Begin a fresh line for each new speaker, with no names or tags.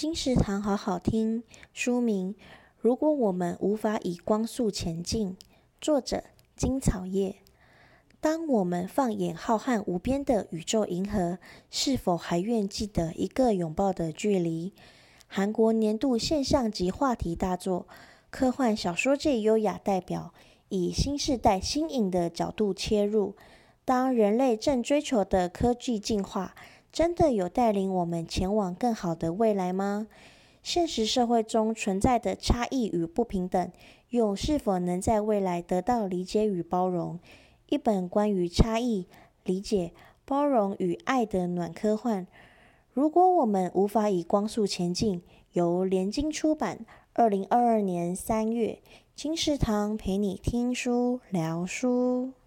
金石堂好好听。书名：如果我们无法以光速前进。作者：金草叶。当我们放眼浩瀚无边的宇宙银河，是否还愿记得一个拥抱的距离？韩国年度现象级话题大作，科幻小说界优雅代表，以新时代新颖的角度切入。当人类正追求的科技进化，真的有带领我们前往更好的未来吗？现实社会中存在的差异与不平等，又是否能在未来得到理解与包容？一本关于差异、理解、包容与爱的暖科幻。如果我们无法以光速前进，由联经出版，二零二二年三月，金石堂陪你听书聊书。